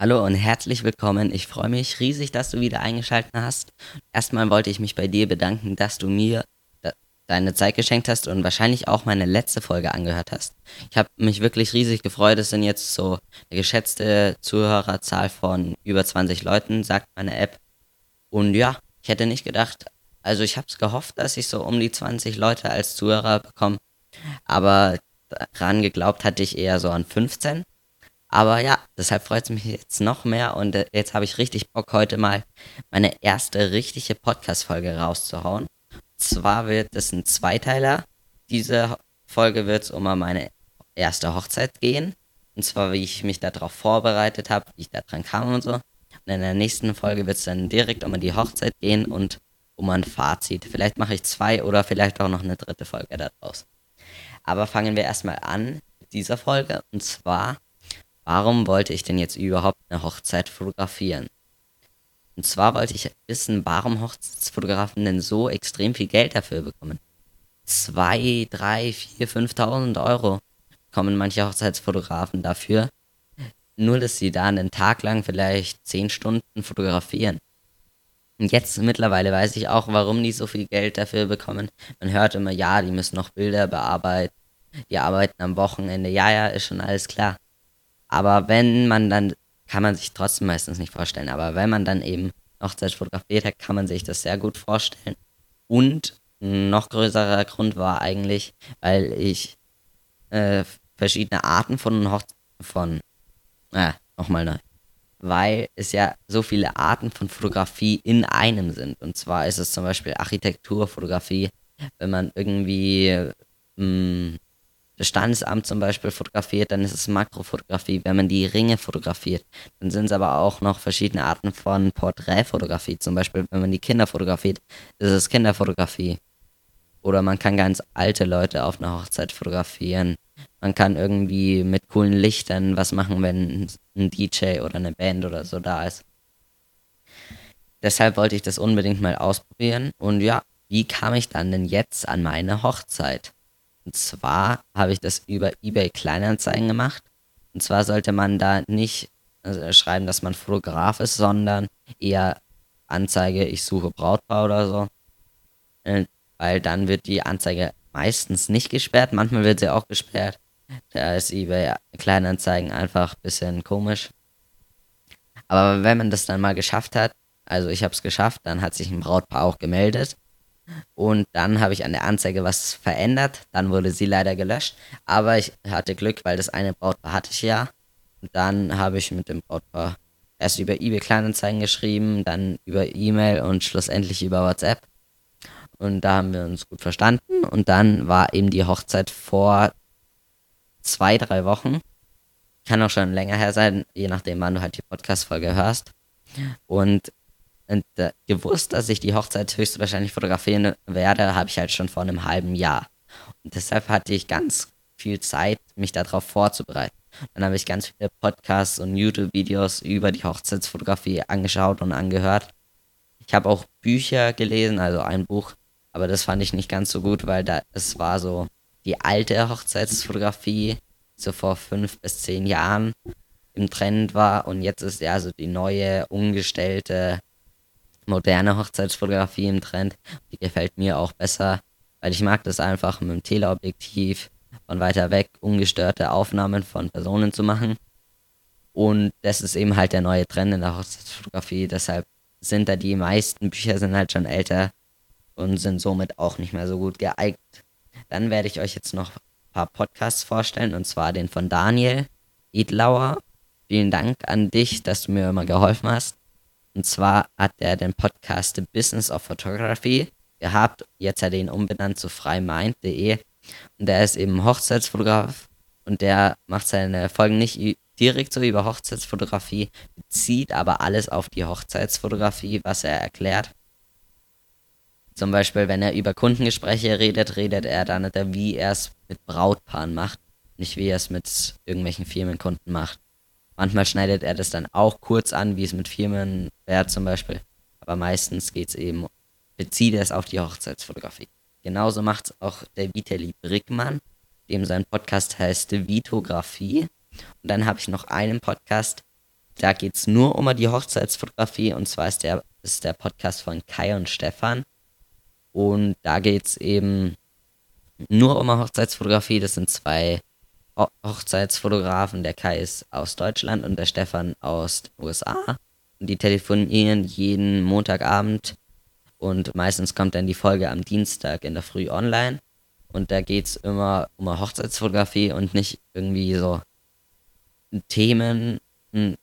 Hallo und herzlich willkommen. Ich freue mich riesig, dass du wieder eingeschaltet hast. Erstmal wollte ich mich bei dir bedanken, dass du mir deine Zeit geschenkt hast und wahrscheinlich auch meine letzte Folge angehört hast. Ich habe mich wirklich riesig gefreut. Es sind jetzt so eine geschätzte Zuhörerzahl von über 20 Leuten, sagt meine App. Und ja, ich hätte nicht gedacht, also ich habe es gehofft, dass ich so um die 20 Leute als Zuhörer bekomme. Aber daran geglaubt hatte ich eher so an 15. Aber ja, deshalb freut es mich jetzt noch mehr und äh, jetzt habe ich richtig Bock, heute mal meine erste richtige Podcast-Folge rauszuhauen. Zwar wird es ein Zweiteiler. Diese Folge wird es um meine erste Hochzeit gehen. Und zwar, wie ich mich darauf vorbereitet habe, wie ich da dran kam und so. Und in der nächsten Folge wird es dann direkt um die Hochzeit gehen und um ein Fazit. Vielleicht mache ich zwei oder vielleicht auch noch eine dritte Folge daraus. Aber fangen wir erstmal an mit dieser Folge. Und zwar, warum wollte ich denn jetzt überhaupt eine Hochzeit fotografieren? Und zwar wollte ich wissen, warum Hochzeitsfotografen denn so extrem viel Geld dafür bekommen. Zwei, drei, vier, 5.000 Euro bekommen manche Hochzeitsfotografen dafür. Nur, dass sie da einen Tag lang vielleicht zehn Stunden fotografieren. Und jetzt mittlerweile weiß ich auch, warum die so viel Geld dafür bekommen. Man hört immer, ja, die müssen noch Bilder bearbeiten, die arbeiten am Wochenende. Ja, ja, ist schon alles klar. Aber wenn man dann kann man sich trotzdem meistens nicht vorstellen. Aber wenn man dann eben Hochzeit fotografiert hat, kann man sich das sehr gut vorstellen. Und ein noch größerer Grund war eigentlich, weil ich äh, verschiedene Arten von Hochzeit von äh, nochmal neu. Weil es ja so viele Arten von Fotografie in einem sind. Und zwar ist es zum Beispiel Architekturfotografie, wenn man irgendwie mh, mm, das Standesamt zum Beispiel fotografiert, dann ist es Makrofotografie. Wenn man die Ringe fotografiert, dann sind es aber auch noch verschiedene Arten von Porträtfotografie. Zum Beispiel, wenn man die Kinder fotografiert, ist es Kinderfotografie. Oder man kann ganz alte Leute auf einer Hochzeit fotografieren. Man kann irgendwie mit coolen Lichtern was machen, wenn ein DJ oder eine Band oder so da ist. Deshalb wollte ich das unbedingt mal ausprobieren. Und ja, wie kam ich dann denn jetzt an meine Hochzeit? Und zwar habe ich das über eBay Kleinanzeigen gemacht. Und zwar sollte man da nicht also schreiben, dass man Fotograf ist, sondern eher Anzeige, ich suche Brautpaar oder so. Äh, weil dann wird die Anzeige meistens nicht gesperrt, manchmal wird sie auch gesperrt. Da ist eBay Kleinanzeigen einfach ein bisschen komisch. Aber wenn man das dann mal geschafft hat, also ich habe es geschafft, dann hat sich ein Brautpaar auch gemeldet und dann habe ich an der Anzeige was verändert. Dann wurde sie leider gelöscht. Aber ich hatte Glück, weil das eine Brautpaar hatte ich ja. Und dann habe ich mit dem Brautpaar erst über eBay Kleinanzeigen geschrieben, dann über E-Mail und schlussendlich über WhatsApp. Und da haben wir uns gut verstanden. Und dann war eben die Hochzeit vor zwei, drei Wochen. Kann auch schon länger her sein, je nachdem, wann du halt die Podcast-Folge hörst. Und und äh, gewusst, dass ich die Hochzeit höchstwahrscheinlich fotografieren werde, habe ich halt schon vor einem halben Jahr. Und deshalb hatte ich ganz viel Zeit, mich darauf vorzubereiten. Dann habe ich ganz viele Podcasts und YouTube-Videos über die Hochzeitsfotografie angeschaut und angehört. Ich habe auch Bücher gelesen, also ein Buch, aber das fand ich nicht ganz so gut, weil da es war so die alte Hochzeitsfotografie, so vor fünf bis zehn Jahren im Trend war und jetzt ist ja so die neue, umgestellte moderne Hochzeitsfotografie im Trend. Die gefällt mir auch besser, weil ich mag das einfach mit dem Teleobjektiv von weiter weg ungestörte Aufnahmen von Personen zu machen. Und das ist eben halt der neue Trend in der Hochzeitsfotografie. Deshalb sind da die meisten Bücher sind halt schon älter und sind somit auch nicht mehr so gut geeignet. Dann werde ich euch jetzt noch ein paar Podcasts vorstellen und zwar den von Daniel Idlauer. Vielen Dank an dich, dass du mir immer geholfen hast. Und zwar hat er den Podcast The Business of Photography gehabt. Jetzt hat er ihn umbenannt zu freimind.de. Und er ist eben Hochzeitsfotograf und der macht seine Folgen nicht direkt so über Hochzeitsfotografie, bezieht aber alles auf die Hochzeitsfotografie, was er erklärt. Zum Beispiel, wenn er über Kundengespräche redet, redet er dann wie er es mit Brautpaaren macht, nicht wie er es mit irgendwelchen Firmenkunden macht. Manchmal schneidet er das dann auch kurz an, wie es mit Firmen wäre zum Beispiel. Aber meistens geht es eben, bezieht er es auf die Hochzeitsfotografie. Genauso macht es auch der Vitali Brickmann, dem sein Podcast heißt Vitografie. Und dann habe ich noch einen Podcast da geht es nur um die Hochzeitsfotografie und zwar ist der, ist der Podcast von Kai und Stefan. Und da geht es eben nur um Hochzeitsfotografie. Das sind zwei Hochzeitsfotografen. Der Kai ist aus Deutschland und der Stefan aus den USA. Die telefonieren jeden Montagabend und meistens kommt dann die Folge am Dienstag in der Früh online. Und da geht es immer um Hochzeitsfotografie und nicht irgendwie so Themen.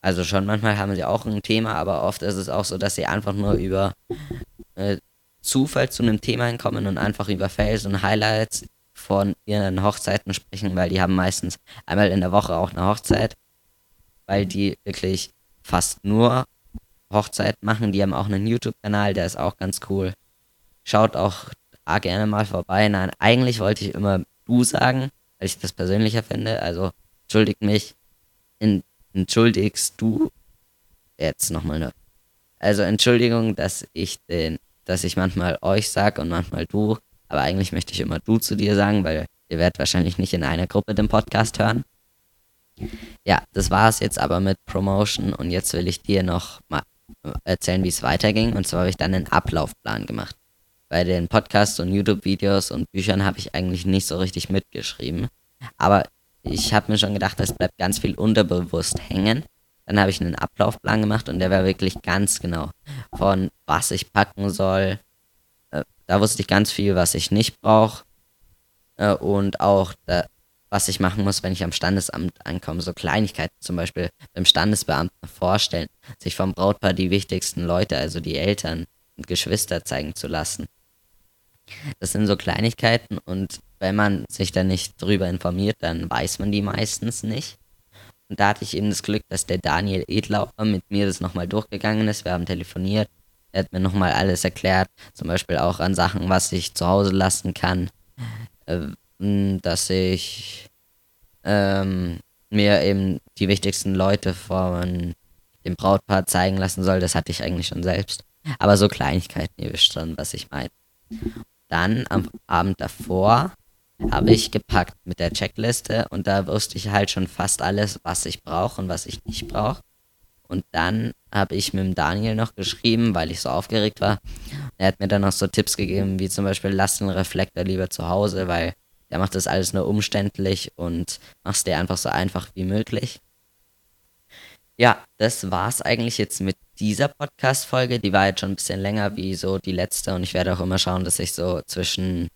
Also schon manchmal haben sie auch ein Thema, aber oft ist es auch so, dass sie einfach nur über äh, Zufall zu einem Thema hinkommen und einfach über Fails und Highlights von ihren Hochzeiten sprechen, weil die haben meistens einmal in der Woche auch eine Hochzeit, weil die wirklich fast nur Hochzeit machen. Die haben auch einen YouTube-Kanal, der ist auch ganz cool. Schaut auch ah, gerne mal vorbei. Nein, eigentlich wollte ich immer du sagen, weil ich das persönlicher finde. Also entschuldigt mich. Entschuldigst du jetzt nochmal eine. Also Entschuldigung, dass ich den dass ich manchmal euch sage und manchmal du, aber eigentlich möchte ich immer du zu dir sagen, weil ihr werdet wahrscheinlich nicht in einer Gruppe den Podcast hören. Ja, das war es jetzt aber mit Promotion und jetzt will ich dir noch mal erzählen, wie es weiterging. Und zwar habe ich dann einen Ablaufplan gemacht. Bei den Podcasts und YouTube-Videos und Büchern habe ich eigentlich nicht so richtig mitgeschrieben. Aber ich habe mir schon gedacht, es bleibt ganz viel unterbewusst hängen. Dann habe ich einen Ablaufplan gemacht und der war wirklich ganz genau. Von was ich packen soll. Da wusste ich ganz viel, was ich nicht brauche. Äh, und auch, da, was ich machen muss, wenn ich am Standesamt ankomme. So Kleinigkeiten zum Beispiel beim Standesbeamten vorstellen, sich vom Brautpaar die wichtigsten Leute, also die Eltern und Geschwister zeigen zu lassen. Das sind so Kleinigkeiten und wenn man sich da nicht drüber informiert, dann weiß man die meistens nicht. Und da hatte ich eben das Glück, dass der Daniel Edlauer mit mir das nochmal durchgegangen ist. Wir haben telefoniert. Er hat mir nochmal alles erklärt. Zum Beispiel auch an Sachen, was ich zu Hause lassen kann. Äh, dass ich ähm, mir eben die wichtigsten Leute von dem Brautpaar zeigen lassen soll. Das hatte ich eigentlich schon selbst. Aber so Kleinigkeiten, ihr wisst schon, was ich meine. Dann am Abend davor habe ich gepackt mit der Checkliste und da wusste ich halt schon fast alles, was ich brauche und was ich nicht brauche. Und dann habe ich mit dem Daniel noch geschrieben, weil ich so aufgeregt war. Er hat mir dann noch so Tipps gegeben, wie zum Beispiel, lass den Reflektor lieber zu Hause, weil der macht das alles nur umständlich und machst dir einfach so einfach wie möglich. Ja, das war's eigentlich jetzt mit dieser Podcast-Folge. Die war jetzt schon ein bisschen länger wie so die letzte und ich werde auch immer schauen, dass ich so zwischen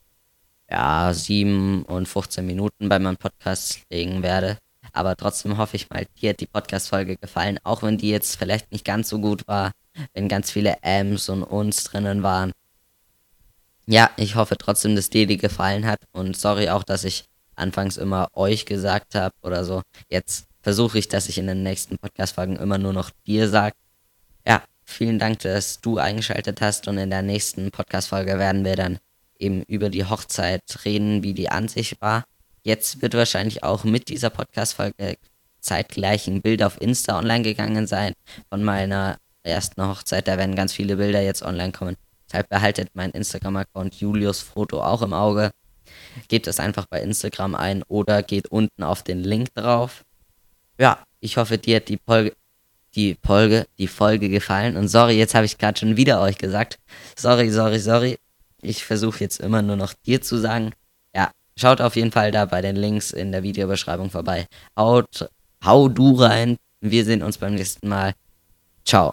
ja, 7 und 15 Minuten bei meinem Podcast legen werde. Aber trotzdem hoffe ich mal, dir hat die Podcast-Folge gefallen, auch wenn die jetzt vielleicht nicht ganz so gut war, wenn ganz viele Ms und Uns drinnen waren. Ja, ich hoffe trotzdem, dass dir die gefallen hat und sorry auch, dass ich anfangs immer euch gesagt habe oder so. Jetzt versuche ich, dass ich in den nächsten Podcast-Folgen immer nur noch dir sage. Ja, vielen Dank, dass du eingeschaltet hast und in der nächsten Podcast-Folge werden wir dann eben über die Hochzeit reden, wie die an sich war. Jetzt wird wahrscheinlich auch mit dieser Podcast-Folge zeitgleich ein Bild auf Insta online gegangen sein von meiner ersten Hochzeit. Da werden ganz viele Bilder jetzt online kommen. Deshalb behaltet mein Instagram-Account Julius Foto auch im Auge. Gebt es einfach bei Instagram ein oder geht unten auf den Link drauf. Ja, ich hoffe, dir hat die Folge, die Folge, die Folge gefallen. Und sorry, jetzt habe ich gerade schon wieder euch gesagt. Sorry, sorry, sorry. Ich versuche jetzt immer nur noch dir zu sagen. Schaut auf jeden Fall da bei den Links in der Videobeschreibung vorbei. Haut, hau du rein. Wir sehen uns beim nächsten Mal. Ciao.